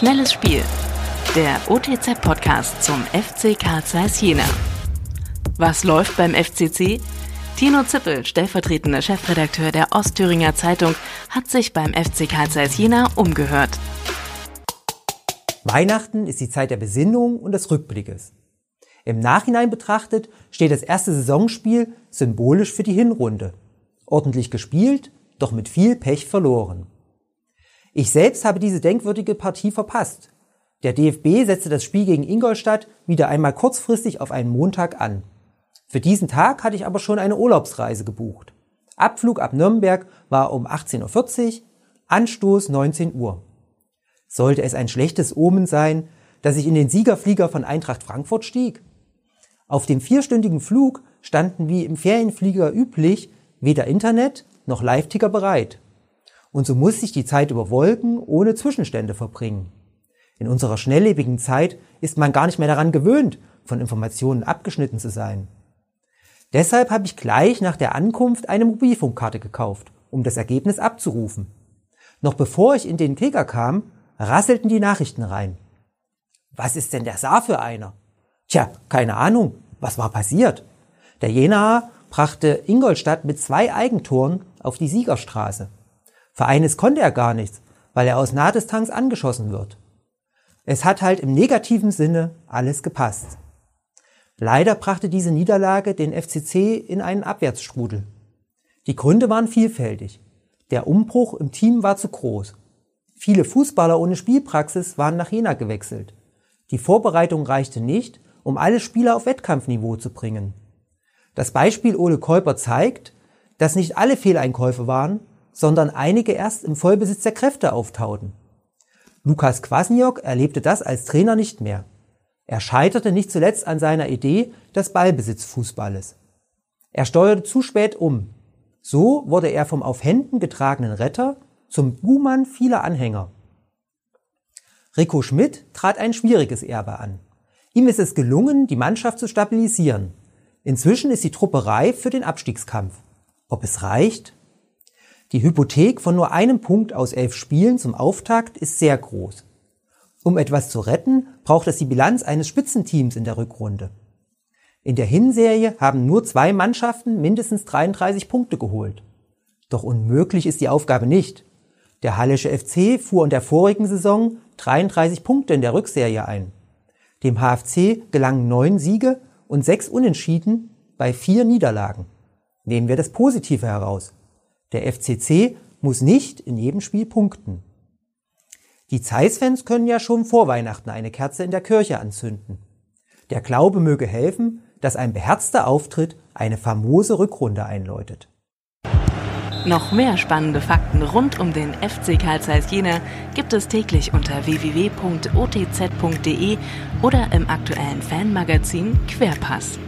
Schnelles Spiel. Der OTZ-Podcast zum FC Karl Zeiss Jena. Was läuft beim FCC? Tino Zippel, stellvertretender Chefredakteur der Ostthüringer Zeitung, hat sich beim FC Karl Zeiss Jena umgehört. Weihnachten ist die Zeit der Besinnung und des Rückblickes. Im Nachhinein betrachtet steht das erste Saisonspiel symbolisch für die Hinrunde. Ordentlich gespielt, doch mit viel Pech verloren. Ich selbst habe diese denkwürdige Partie verpasst. Der DFB setzte das Spiel gegen Ingolstadt wieder einmal kurzfristig auf einen Montag an. Für diesen Tag hatte ich aber schon eine Urlaubsreise gebucht. Abflug ab Nürnberg war um 18.40 Uhr, Anstoß 19 Uhr. Sollte es ein schlechtes Omen sein, dass ich in den Siegerflieger von Eintracht Frankfurt stieg? Auf dem vierstündigen Flug standen wie im Ferienflieger üblich weder Internet noch Live-Ticker bereit. Und so muss ich die Zeit über Wolken ohne Zwischenstände verbringen. In unserer schnelllebigen Zeit ist man gar nicht mehr daran gewöhnt, von Informationen abgeschnitten zu sein. Deshalb habe ich gleich nach der Ankunft eine Mobilfunkkarte gekauft, um das Ergebnis abzurufen. Noch bevor ich in den Kicker kam, rasselten die Nachrichten rein. Was ist denn der Saar für einer? Tja, keine Ahnung. Was war passiert? Der Jenaer brachte Ingolstadt mit zwei Eigentoren auf die Siegerstraße. Für eines konnte er gar nichts, weil er aus Nahdistanz angeschossen wird. Es hat halt im negativen Sinne alles gepasst. Leider brachte diese Niederlage den FCC in einen Abwärtsstrudel. Die Gründe waren vielfältig. Der Umbruch im Team war zu groß. Viele Fußballer ohne Spielpraxis waren nach Jena gewechselt. Die Vorbereitung reichte nicht, um alle Spieler auf Wettkampfniveau zu bringen. Das Beispiel Ole Käuper zeigt, dass nicht alle Fehleinkäufe waren, sondern einige erst im Vollbesitz der Kräfte auftauten. Lukas Kwasniok erlebte das als Trainer nicht mehr. Er scheiterte nicht zuletzt an seiner Idee des Ballbesitzfußballes. Er steuerte zu spät um. So wurde er vom auf Händen getragenen Retter zum Buhmann vieler Anhänger. Rico Schmidt trat ein schwieriges Erbe an. Ihm ist es gelungen, die Mannschaft zu stabilisieren. Inzwischen ist die Truppe reif für den Abstiegskampf. Ob es reicht? Die Hypothek von nur einem Punkt aus elf Spielen zum Auftakt ist sehr groß. Um etwas zu retten, braucht es die Bilanz eines Spitzenteams in der Rückrunde. In der Hinserie haben nur zwei Mannschaften mindestens 33 Punkte geholt. Doch unmöglich ist die Aufgabe nicht. Der Hallische FC fuhr in der vorigen Saison 33 Punkte in der Rückserie ein. Dem HFC gelangen neun Siege und sechs Unentschieden bei vier Niederlagen. Nehmen wir das Positive heraus. Der FCC muss nicht in jedem Spiel punkten. Die Zeiss-Fans können ja schon vor Weihnachten eine Kerze in der Kirche anzünden. Der Glaube möge helfen, dass ein beherzter Auftritt eine famose Rückrunde einläutet. Noch mehr spannende Fakten rund um den FC Karl Zeiss Jena gibt es täglich unter www.otz.de oder im aktuellen Fanmagazin Querpass.